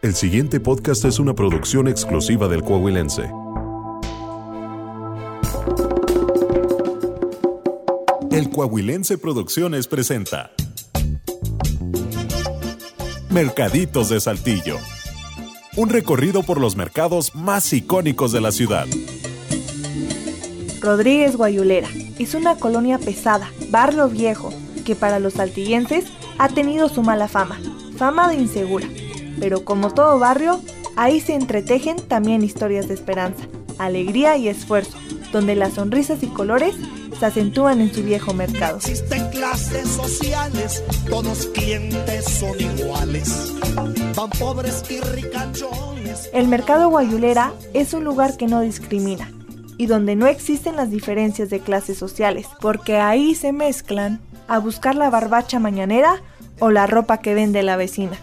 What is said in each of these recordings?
El siguiente podcast es una producción exclusiva del Coahuilense. El Coahuilense Producciones presenta Mercaditos de Saltillo. Un recorrido por los mercados más icónicos de la ciudad. Rodríguez Guayulera es una colonia pesada, barrio viejo, que para los saltillenses ha tenido su mala fama, fama de insegura pero como todo barrio, ahí se entretejen también historias de esperanza, alegría y esfuerzo, donde las sonrisas y colores se acentúan en su viejo mercado. Existen clases sociales, todos clientes son iguales, van pobres y ricachones. El mercado guayulera es un lugar que no discrimina y donde no existen las diferencias de clases sociales, porque ahí se mezclan a buscar la barbacha mañanera o la ropa que vende la vecina.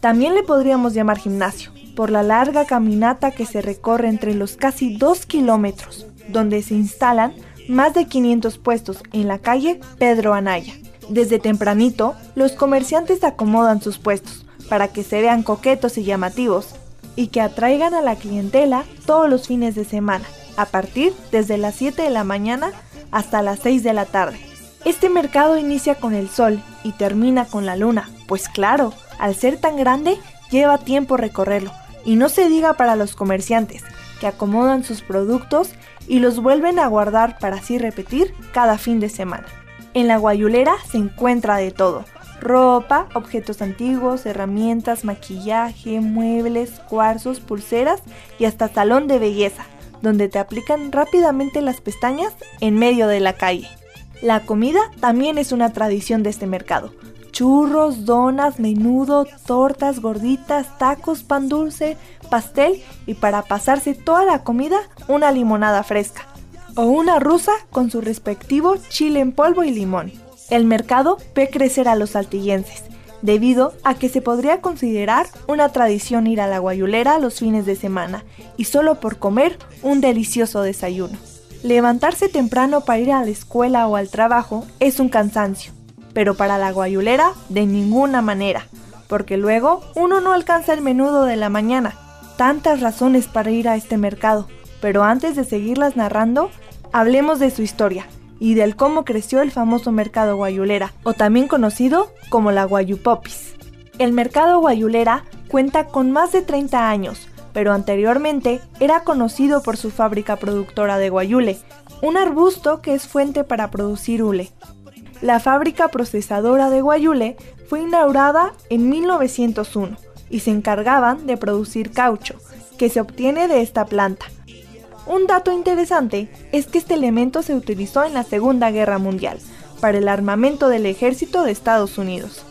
También le podríamos llamar gimnasio, por la larga caminata que se recorre entre los casi 2 kilómetros, donde se instalan más de 500 puestos en la calle Pedro Anaya. Desde tempranito, los comerciantes acomodan sus puestos para que se vean coquetos y llamativos y que atraigan a la clientela todos los fines de semana, a partir desde las 7 de la mañana hasta las 6 de la tarde. Este mercado inicia con el sol y termina con la luna, pues claro, al ser tan grande, lleva tiempo recorrerlo. Y no se diga para los comerciantes, que acomodan sus productos y los vuelven a guardar para así repetir cada fin de semana. En la guayulera se encuentra de todo. Ropa, objetos antiguos, herramientas, maquillaje, muebles, cuarzos, pulseras y hasta salón de belleza, donde te aplican rápidamente las pestañas en medio de la calle. La comida también es una tradición de este mercado churros, donas, menudo, tortas, gorditas, tacos, pan dulce, pastel y para pasarse toda la comida una limonada fresca o una rusa con su respectivo chile en polvo y limón. El mercado ve crecer a los saltillenses, debido a que se podría considerar una tradición ir a la guayulera los fines de semana y solo por comer un delicioso desayuno. Levantarse temprano para ir a la escuela o al trabajo es un cansancio, pero para la guayulera de ninguna manera, porque luego uno no alcanza el menudo de la mañana. Tantas razones para ir a este mercado, pero antes de seguirlas narrando, hablemos de su historia y del cómo creció el famoso mercado guayulera, o también conocido como la Guayupopis. El mercado guayulera cuenta con más de 30 años, pero anteriormente era conocido por su fábrica productora de guayule, un arbusto que es fuente para producir hule. La fábrica procesadora de Guayule fue inaugurada en 1901 y se encargaban de producir caucho, que se obtiene de esta planta. Un dato interesante es que este elemento se utilizó en la Segunda Guerra Mundial para el armamento del ejército de Estados Unidos.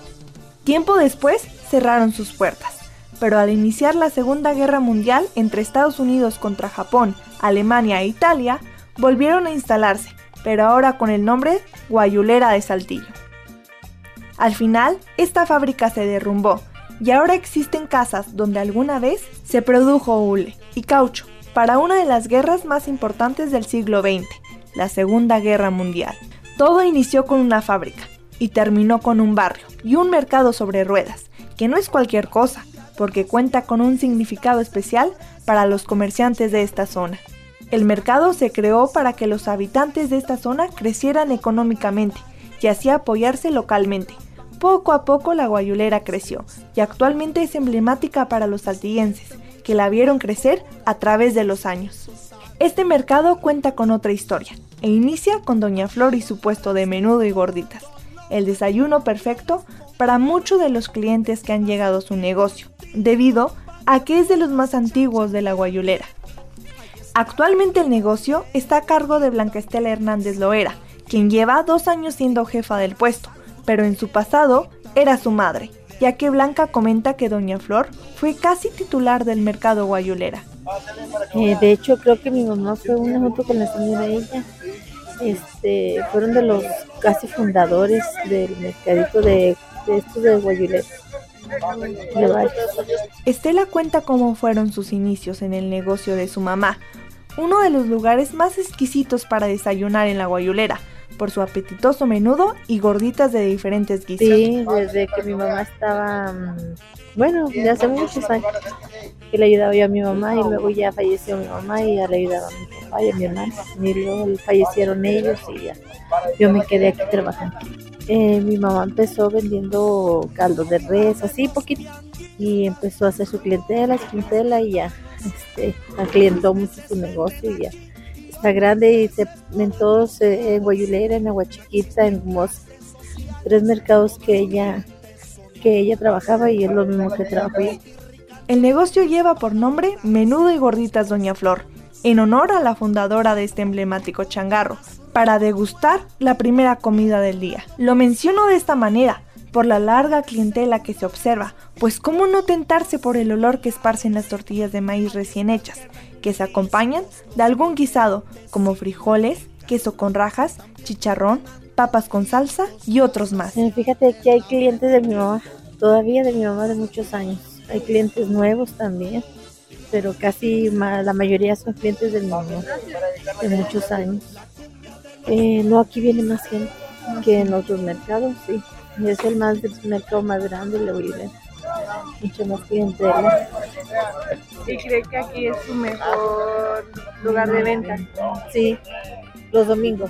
Tiempo después cerraron sus puertas, pero al iniciar la Segunda Guerra Mundial entre Estados Unidos contra Japón, Alemania e Italia, volvieron a instalarse pero ahora con el nombre Guayulera de Saltillo. Al final, esta fábrica se derrumbó y ahora existen casas donde alguna vez se produjo hule y caucho para una de las guerras más importantes del siglo XX, la Segunda Guerra Mundial. Todo inició con una fábrica y terminó con un barrio y un mercado sobre ruedas, que no es cualquier cosa, porque cuenta con un significado especial para los comerciantes de esta zona. El mercado se creó para que los habitantes de esta zona crecieran económicamente y así apoyarse localmente. Poco a poco la guayulera creció y actualmente es emblemática para los saltillenses, que la vieron crecer a través de los años. Este mercado cuenta con otra historia e inicia con Doña Flor y su puesto de menudo y gorditas, el desayuno perfecto para muchos de los clientes que han llegado a su negocio, debido a que es de los más antiguos de la guayulera. Actualmente el negocio está a cargo de Blanca Estela Hernández Loera, quien lleva dos años siendo jefa del puesto, pero en su pasado era su madre, ya que Blanca comenta que Doña Flor fue casi titular del mercado guayulera. Eh, de hecho, creo que mi mamá fue una junto con la señora ella. Este, fueron de los casi fundadores del mercadito de, de estos de guayulera. Estela cuenta cómo fueron sus inicios en el negocio de su mamá, uno de los lugares más exquisitos para desayunar en la guayulera, por su apetitoso menudo y gorditas de diferentes guisos. Sí, desde que mi mamá estaba, mm, bueno, ya hace muchos años que le ayudaba yo a mi mamá y luego ya falleció mi mamá y ya le ayudaba a mi papá y a mi hermano. Y luego fallecieron ellos y ya yo me quedé aquí trabajando. Eh, mi mamá empezó vendiendo caldo de res, así poquito, y empezó a hacer su clientela, su clientela y ya, este, aclientó mucho su negocio y ya está grande y se en eh, en Guayulera, en Aguachiquita, en Mos, tres mercados que ella, que ella trabajaba y es lo mismo que trabajo. El negocio lleva por nombre Menudo y Gorditas Doña Flor, en honor a la fundadora de este emblemático changarro, para degustar la primera comida del día. Lo menciono de esta manera, por la larga clientela que se observa, pues cómo no tentarse por el olor que esparcen las tortillas de maíz recién hechas, que se acompañan de algún guisado como frijoles, queso con rajas, chicharrón, papas con salsa y otros más. Fíjate que hay clientes de mi mamá, todavía de mi mamá de muchos años. Hay clientes nuevos también, pero casi la mayoría son clientes de mi mamá de muchos años. Eh, no, aquí viene más gente que en otros mercados, sí. Es el más el mercado más grande, le voy a ver. Mucho más clientela. ¿Y cree que aquí es su mejor lugar de venta? Sí, los domingos.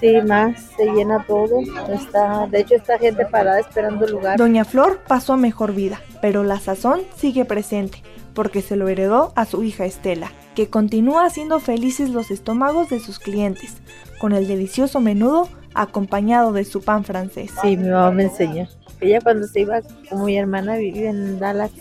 Sí, más, se llena todo. Está, de hecho, está gente parada esperando el lugar. Doña Flor pasó a mejor vida, pero la sazón sigue presente, porque se lo heredó a su hija Estela, que continúa haciendo felices los estómagos de sus clientes, con el delicioso menudo acompañado de su pan francés. Sí, mi mamá me enseñó. Ella cuando se iba, como mi hermana vivía en Dallas,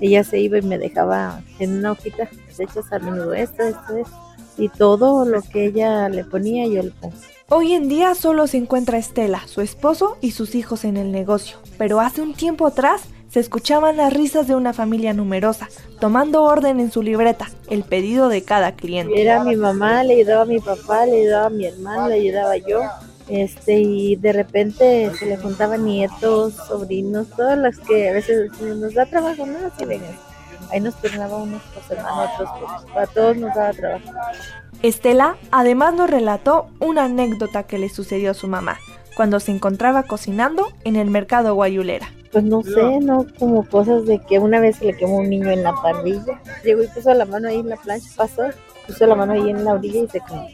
ella se iba y me dejaba en una hojita, de hecho al menudo esto, esto, esto, y todo lo que ella le ponía yo le pongo. Hoy en día solo se encuentra Estela, su esposo y sus hijos en el negocio, pero hace un tiempo atrás se escuchaban las risas de una familia numerosa, tomando orden en su libreta, el pedido de cada cliente. Era mi mamá, le ayudaba a mi papá, le ayudaba a mi hermano, le ayudaba yo. Este, y de repente se le juntaban nietos, sobrinos, todas las que a veces nos da trabajo, ¿no? Así vengan. Ahí nos turnaba unos por semana, otros por, a todos nos daba trabajo. Estela además nos relató una anécdota que le sucedió a su mamá cuando se encontraba cocinando en el mercado Guayulera pues no sé, no como cosas de que una vez se le quemó un niño en la parrilla. Llegó y puso la mano ahí en la plancha, pasó, puso la mano ahí en la orilla y se quemó.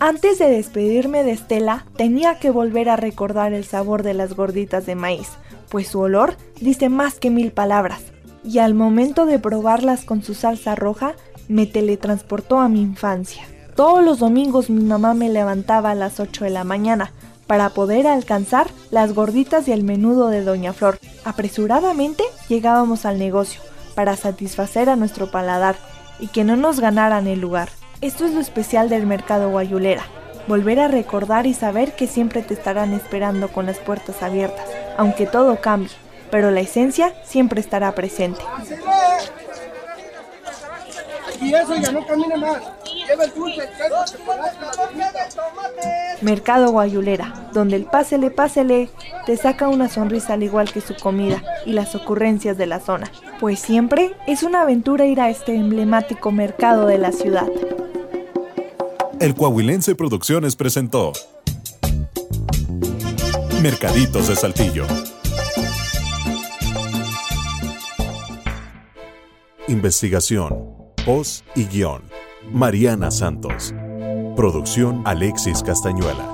Antes de despedirme de Estela, tenía que volver a recordar el sabor de las gorditas de maíz, pues su olor dice más que mil palabras. Y al momento de probarlas con su salsa roja, me teletransportó a mi infancia. Todos los domingos mi mamá me levantaba a las 8 de la mañana para poder alcanzar las gorditas y el menudo de Doña Flor. Apresuradamente llegábamos al negocio para satisfacer a nuestro paladar y que no nos ganaran el lugar. Esto es lo especial del mercado guayulera, volver a recordar y saber que siempre te estarán esperando con las puertas abiertas, aunque todo cambie, pero la esencia siempre estará presente. Y eso ya no camina más. Mercado Guayulera, donde el pásele, pásele te saca una sonrisa al igual que su comida y las ocurrencias de la zona, pues siempre es una aventura ir a este emblemático mercado de la ciudad. El Coahuilense Producciones presentó Mercaditos de Saltillo. Investigación, voz y guion. Mariana Santos. Producción Alexis Castañuela.